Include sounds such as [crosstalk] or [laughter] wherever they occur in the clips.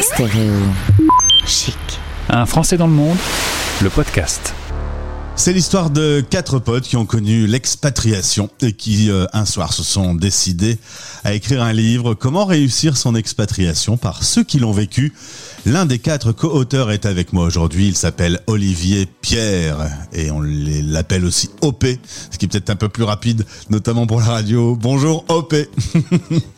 Stéréo chic. Un Français dans le monde, le podcast. C'est l'histoire de quatre potes qui ont connu l'expatriation et qui, euh, un soir, se sont décidés à écrire un livre Comment réussir son expatriation par ceux qui l'ont vécu. L'un des quatre co-auteurs est avec moi aujourd'hui. Il s'appelle Olivier Pierre et on l'appelle aussi OP, ce qui est peut-être un peu plus rapide, notamment pour la radio. Bonjour OP. [laughs]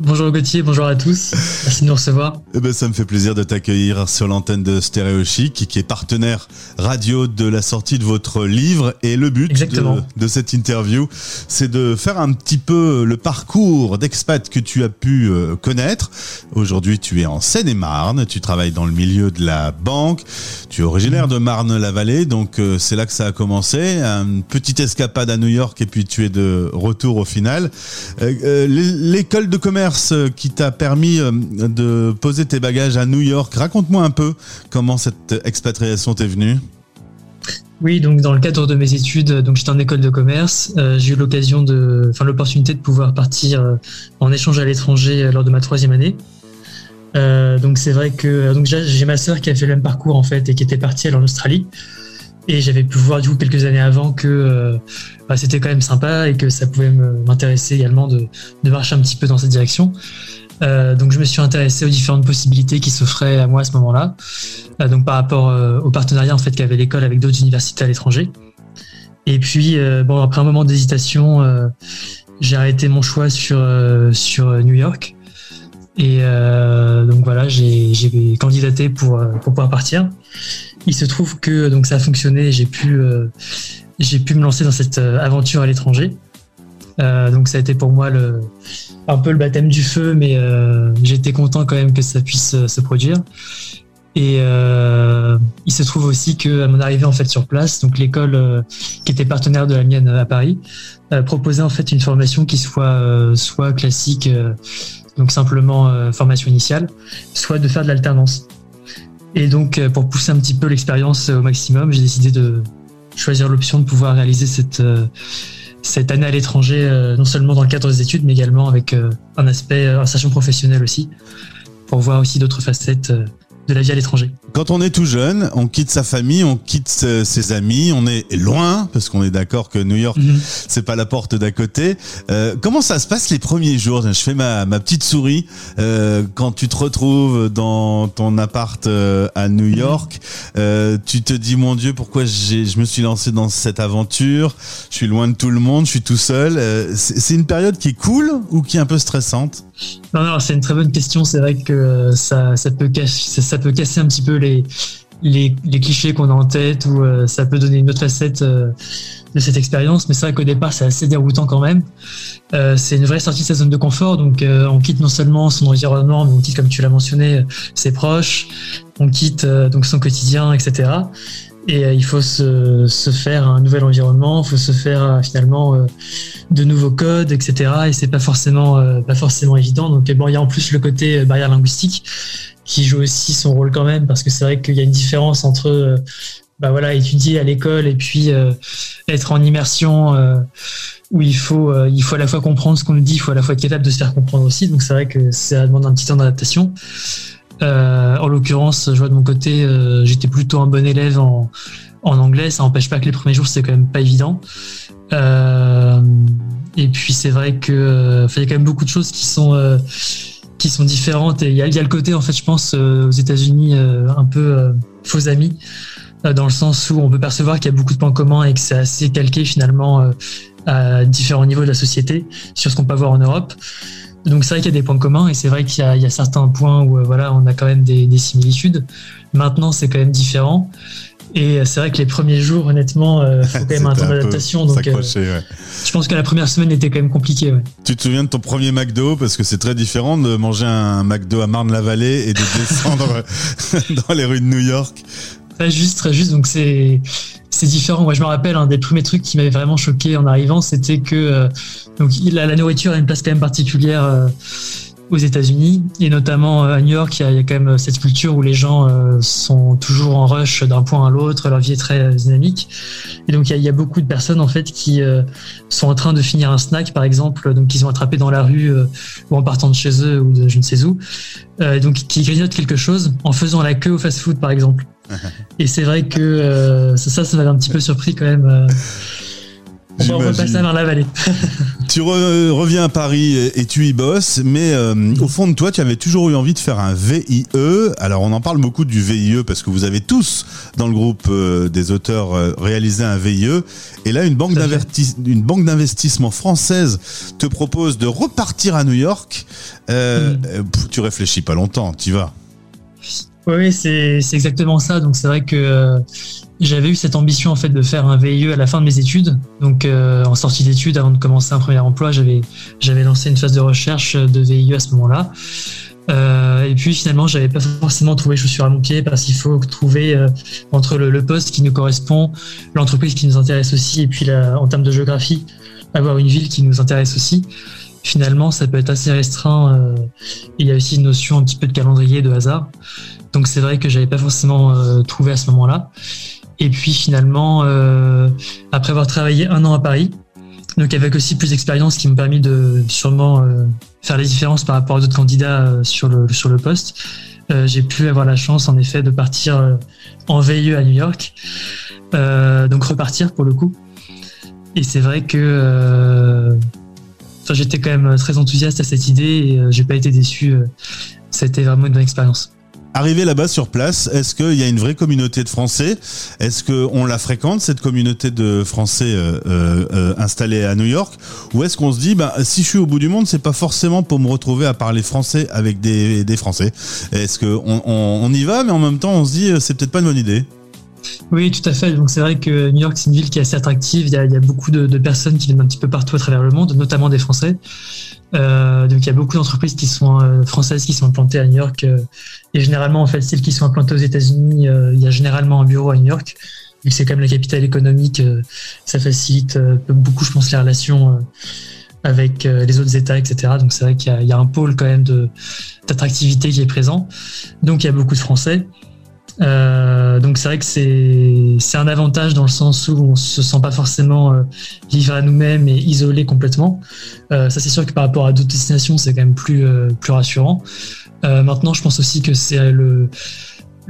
Bonjour Gauthier, bonjour à tous. Merci de nous recevoir. Eh ben, ça me fait plaisir de t'accueillir sur l'antenne de Stéréo Chic, qui est partenaire radio de la sortie de votre livre. Et le but de, de, cette interview, c'est de faire un petit peu le parcours d'expat que tu as pu euh, connaître. Aujourd'hui, tu es en Seine-et-Marne, tu travailles dans le milieu de la banque, tu es originaire de Marne-la-Vallée, donc euh, c'est là que ça a commencé. Une petite escapade à New York et puis tu es de retour au final. Euh, l'école de commerce euh, qui t'a permis euh, de poser tes bagages à New York. Raconte-moi un peu comment cette expatriation t'est venue. Oui, donc dans le cadre de mes études, donc j'étais en école de commerce, euh, j'ai eu l'occasion de, enfin l'opportunité de pouvoir partir en échange à l'étranger lors de ma troisième année. donc c'est vrai que donc j'ai ma sœur qui a fait le même parcours en fait et qui était partie en Australie. Et j'avais pu voir du coup quelques années avant que euh, bah, c'était quand même sympa et que ça pouvait m'intéresser également de, de, marcher un petit peu dans cette direction. Euh, donc je me suis intéressé aux différentes possibilités qui s'offraient à moi à ce moment-là. Euh, donc par rapport au partenariat en fait qu'avait l'école avec d'autres universités à l'étranger. Et puis bon après un moment d'hésitation, j'ai arrêté mon choix sur sur New York. Et donc voilà, j'ai candidaté pour pour pouvoir partir. Il se trouve que donc ça a fonctionné, j'ai pu euh, j'ai pu me lancer dans cette euh, aventure à l'étranger. Euh, donc ça a été pour moi le, un peu le baptême du feu, mais j'étais content quand même que ça puisse se produire. Et il se trouve aussi que à mon arrivée en fait sur place, donc l'école qui était partenaire de la mienne à Paris proposait en fait une formation qui soit soit classique, donc simplement formation initiale, soit de faire de l'alternance. Et donc, euh, pour pousser un petit peu l'expérience au maximum, j'ai décidé de choisir l'option de pouvoir réaliser cette, euh, année à l'étranger, euh, non seulement dans le cadre des études, mais également avec un aspect insertion professionnelle aussi, pour voir aussi d'autres facettes de la vie à l'étranger. Quand on est tout jeune, on quitte sa famille, on quitte ses amis, on est loin parce qu'on est d'accord que New York mhm. c'est pas la porte d'à côté. Euh, comment ça se passe les premiers jours? Je fais ma, ma petite souris euh, quand tu te retrouves dans ton appart euh, à New mhm. York. Euh, tu te dis mon Dieu pourquoi je me suis lancé dans cette aventure? Je suis loin de tout le monde, je suis tout seul. C'est une période qui est cool ou qui est un peu stressante? Non, non, c'est une très bonne question. C'est vrai que ça, ça, peut casser, ça, peut casser un petit peu les, clichés qu'on a en tête ou euh, ça peut donner une autre facette euh, de cette expérience. Mais c'est vrai qu'au départ, c'est assez déroutant quand même. Euh, c'est une vraie sortie de sa zone de confort. Donc, on quitte non seulement son environnement, mais on quitte, comme tu l'as mentionné, ses proches. On quitte donc son quotidien, etc. Et il faut se, se, faire un nouvel environnement, il faut se faire finalement de nouveaux codes, etc. Et c'est pas forcément pas forcément évident. Donc bon, il y a en plus le côté barrière linguistique qui joue aussi son rôle quand même parce que c'est vrai qu'il y a une différence entre euh, bah voilà étudier à l'école et puis être en immersion où il faut il faut à la fois comprendre ce qu'on nous dit, il faut à la fois être capable de se faire comprendre aussi. Donc c'est vrai que ça demande un petit temps d'adaptation. en l'occurrence, je vois de mon côté, j'étais plutôt un bon élève en, en anglais. Ça n'empêche pas que les premiers jours c'est quand même pas évident. Euh, et puis c'est vrai que euh, il y a quand même beaucoup de choses qui sont euh, qui sont différentes. Et il y a, y a, le côté en fait, je pense aux États-Unis un peu faux amis dans le sens où on peut percevoir qu'il y a beaucoup de points communs et que c'est assez calqué finalement à différents niveaux de la société sur ce qu'on peut voir en Europe. Donc c'est vrai qu'il y a des points communs et c'est vrai qu'il y, y, a certains points où voilà on a quand même des, des similitudes. Maintenant c'est quand même différent et c'est vrai que les premiers jours, honnêtement, il euh, [laughs] faut quand même un temps d'adaptation. Donc, euh, je pense que la première semaine était quand même compliquée. Ouais. Tu te souviens de ton premier McDo? Parce que c'est très différent de manger un McDo à Marne-la-Vallée et de descendre [laughs] dans les rues de New York. Très juste, très juste. Donc c'est c'est différent. Moi, je me rappelle un des premiers trucs qui m'avait vraiment choqué en arrivant, c'était que euh, donc la, la, nourriture a une place quand même particulière aux États-Unis et notamment à New York, il y, a, quand même cette culture où les gens sont toujours en rush d'un point à l'autre, leur vie est très dynamique. Et donc il y, a, beaucoup de personnes en fait qui sont en train de finir un snack, par exemple, donc qu'ils ont attrapé dans la rue ou en partant de chez eux ou de je ne sais où, donc qui grignotent quelque chose en faisant la queue au fast-food, par exemple. [laughs] et c'est vrai que ça, ça m'avait un petit peu surpris quand même. On va passer vers la vallée. [laughs] tu reviens à Paris et, tu y bosses, mais euh, au fond de toi, tu avais toujours eu envie de faire un VIE. Alors, on en parle beaucoup du VIE parce que vous avez tous, dans le groupe euh, des auteurs, euh, réalisé un VIE. Et là, une banque, une banque d'investissement française te propose de repartir à New York. Mm. Tu réfléchis pas longtemps, tu vas. Oui, c'est exactement ça. Donc, c'est vrai que j'avais eu cette ambition en fait de faire un VIE à la fin de mes études. Donc euh, en sortie d'études, avant de commencer un premier emploi, j'avais lancé une phase de recherche de VIE à ce moment-là. Euh, et puis finalement, j'avais pas forcément trouvé chaussure à mon pied parce qu'il faut trouver euh, entre le, poste qui nous correspond, l'entreprise qui nous intéresse aussi, et puis en termes de géographie, avoir une ville qui nous intéresse aussi. Finalement, ça peut être assez restreint. Euh, il y a aussi une notion un petit peu de calendrier, de hasard. Donc c'est vrai que j'avais pas forcément trouvé à ce moment-là. Et puis finalement, euh, après avoir travaillé un an à Paris, donc avec aussi plus d'expérience qui me permis de sûrement euh, faire les différences par rapport à d'autres candidats euh, sur le, sur le poste, j'ai pu avoir la chance en effet de partir en VIE à New York, donc repartir pour le coup. Et c'est vrai que j'étais quand même très enthousiaste à cette idée et j'ai pas été déçu. C'était vraiment une bonne expérience. Arrivé là-bas sur place, est-ce qu'il y a une vraie communauté de Français? Est-ce qu'on la fréquente, cette communauté de Français euh, euh, euh, installée à New York? Ou est-ce qu'on se dit, bah, si je suis au bout du monde, c'est pas forcément pour me retrouver à parler français avec des, Français? Est-ce qu'on on, y va, mais en même temps, on se dit, c'est peut-être pas une bonne idée? Oui, tout à fait. Donc c'est vrai que New York, c'est une ville qui est assez attractive. Il y a, beaucoup de, personnes qui viennent un petit peu partout à travers le monde, notamment des Français. Euh, donc il y a beaucoup d'entreprises qui sont euh, françaises qui sont implantées à New York euh, et généralement en fait celles qui sont implantées aux États-Unis, il y a généralement un bureau à New York. Vu que c'est quand même la capitale économique, ça facilite beaucoup, je pense, les relations avec les autres États, etc. Donc c'est vrai qu'il y, y, a un pôle quand même d'attractivité qui est présent. Donc il y a beaucoup de Français. Euh, donc c'est vrai que c'est un avantage dans le sens où on se sent pas forcément euh, livré à nous-mêmes et isolé complètement. Euh, ça c'est sûr que par rapport à d'autres destinations c'est quand même plus euh, plus rassurant. Euh, maintenant je pense aussi que c'est le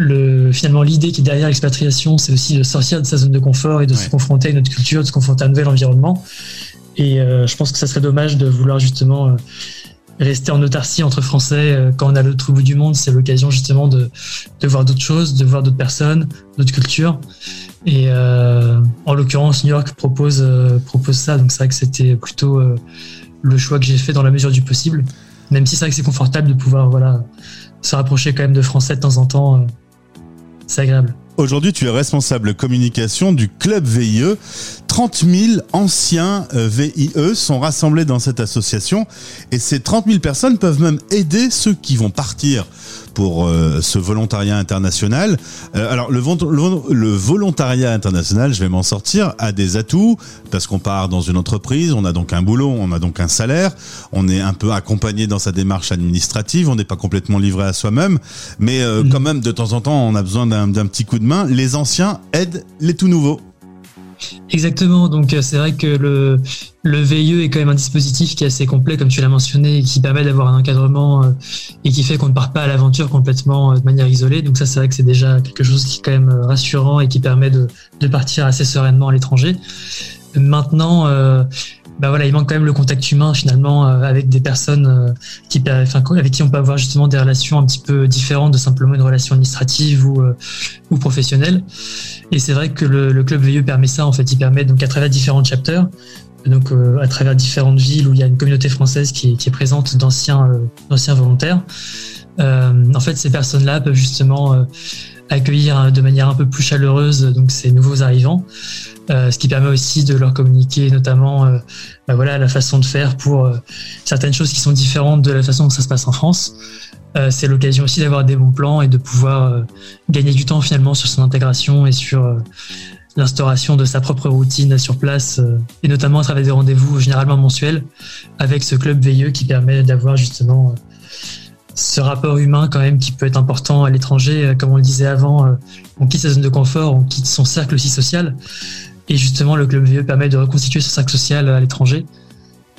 le, finalement l'idée qui est derrière l'expatriation, c'est aussi de sortir de sa zone de confort et de se confronter à une autre culture, de se confronter à un nouvel environnement. Et je pense que ça serait dommage de vouloir justement rester en autarcie entre Français euh, quand on a l'autre bout du monde, c'est l'occasion justement de, de voir d'autres choses, de voir d'autres personnes, d'autres cultures. Et euh, en l'occurrence, New York propose, euh, propose ça, donc c'est vrai que c'était plutôt le choix que j'ai fait dans la mesure du possible. Même si c'est vrai que c'est confortable de pouvoir voilà, se rapprocher quand même de Français de temps en temps, c'est agréable. Aujourd'hui, tu es responsable communication du club VIE. 30 000 anciens euh, VIE sont rassemblés dans cette association et ces 30 000 personnes peuvent même aider ceux qui vont partir pour euh, ce volontariat international. Euh, alors le, le, volontariat international, je vais m'en sortir, a des atouts parce qu'on part dans une entreprise, on a donc un boulot, on a donc un salaire, on est un peu accompagné dans sa démarche administrative, on n'est pas complètement livré à soi-même, mais mmh. quand même de temps en temps on a besoin d'un petit coup de main. Les anciens aident les tout nouveaux. Exactement. Donc euh, c'est vrai que le, le VIE est quand même un dispositif qui est assez complet, comme tu l'as mentionné, et qui permet d'avoir un encadrement euh, et qui fait qu'on ne part pas à l'aventure complètement euh, de manière isolée. Donc ça, c'est vrai que c'est déjà quelque chose qui est quand même rassurant et qui permet de, de partir assez sereinement à l'étranger. Maintenant, bah voilà, il manque quand même le contact humain finalement euh, avec des personnes euh, qui, enfin, avec qui on peut avoir justement des relations un petit peu différentes de simplement une relation administrative ou, euh, ou professionnelle. Et c'est vrai que le, le, club VIE permet ça. En fait, il permet donc à travers différents chapters, donc à travers différentes villes où il y a une communauté française qui qui est présente d'anciens d'anciens volontaires. en fait, ces personnes-là peuvent justement accueillir de manière un peu plus chaleureuse donc ces nouveaux arrivants. Euh, ce qui permet aussi de leur communiquer notamment euh, bah voilà, la façon de faire pour euh, certaines choses qui sont différentes de la façon dont ça se passe en France. c'est l'occasion aussi d'avoir des bons plans et de pouvoir gagner du temps finalement sur son intégration et sur l'instauration de sa propre routine sur place, et notamment à travers des rendez-vous généralement mensuels avec ce club veilleux qui permet d'avoir justement ce rapport humain quand même qui peut être important à l'étranger. Comme on le disait avant, on quitte sa zone de confort, on quitte son cercle aussi social. Et justement, le club VE permet de reconstituer ce cercle social à l'étranger.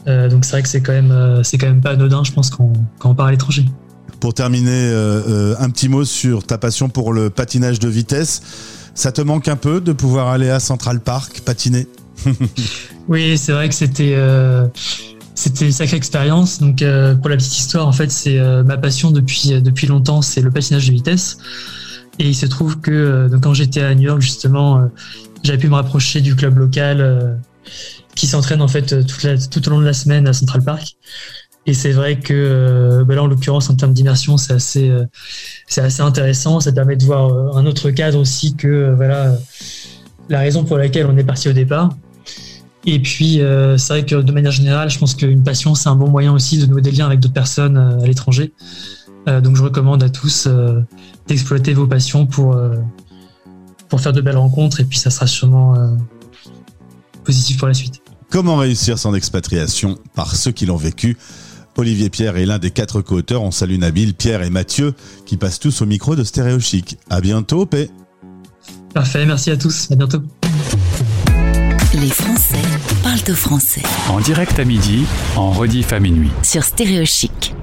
donc c'est vrai que c'est quand même c'est quand même pas anodin, je pense, quand, quand on part à l'étranger. Pour terminer, un petit mot sur ta passion pour le patinage de vitesse. Ça te manque un peu de pouvoir aller à Central Park patiner? [laughs] Oui, c'est vrai que c'était euh, c'était une sacrée expérience. Donc euh, pour la petite histoire, en fait, c'est euh, ma passion depuis depuis longtemps, c'est le patinage de vitesse. Et il se trouve que quand j'étais à New York justement, j'avais pu me rapprocher du club local qui s'entraîne en fait tout au long de la semaine à Central Park. Et c'est vrai que bah là, en l'occurrence, en termes d'immersion, c'est assez, c'est assez intéressant. Ça permet de voir un autre cadre aussi que voilà la raison pour laquelle on est parti au départ. Et puis, euh, c'est vrai que de manière générale, je pense qu'une passion, c'est un bon moyen aussi de nouer des liens avec d'autres personnes euh, à l'étranger. Euh, donc, je recommande à tous d'exploiter vos passions pour, pour faire de belles rencontres et puis ça sera sûrement positif pour la suite. Comment réussir son expatriation par ceux qui l'ont vécu? Olivier Pierre est l'un des quatre co-auteurs. On salue Nabil, Pierre et Mathieu qui passent tous au micro de Stéréo Chic. À bientôt, P. Parfait, merci à tous. À bientôt. Les Français parlent au français. En direct à midi, en rediff à minuit. Sur Stéréo Chic.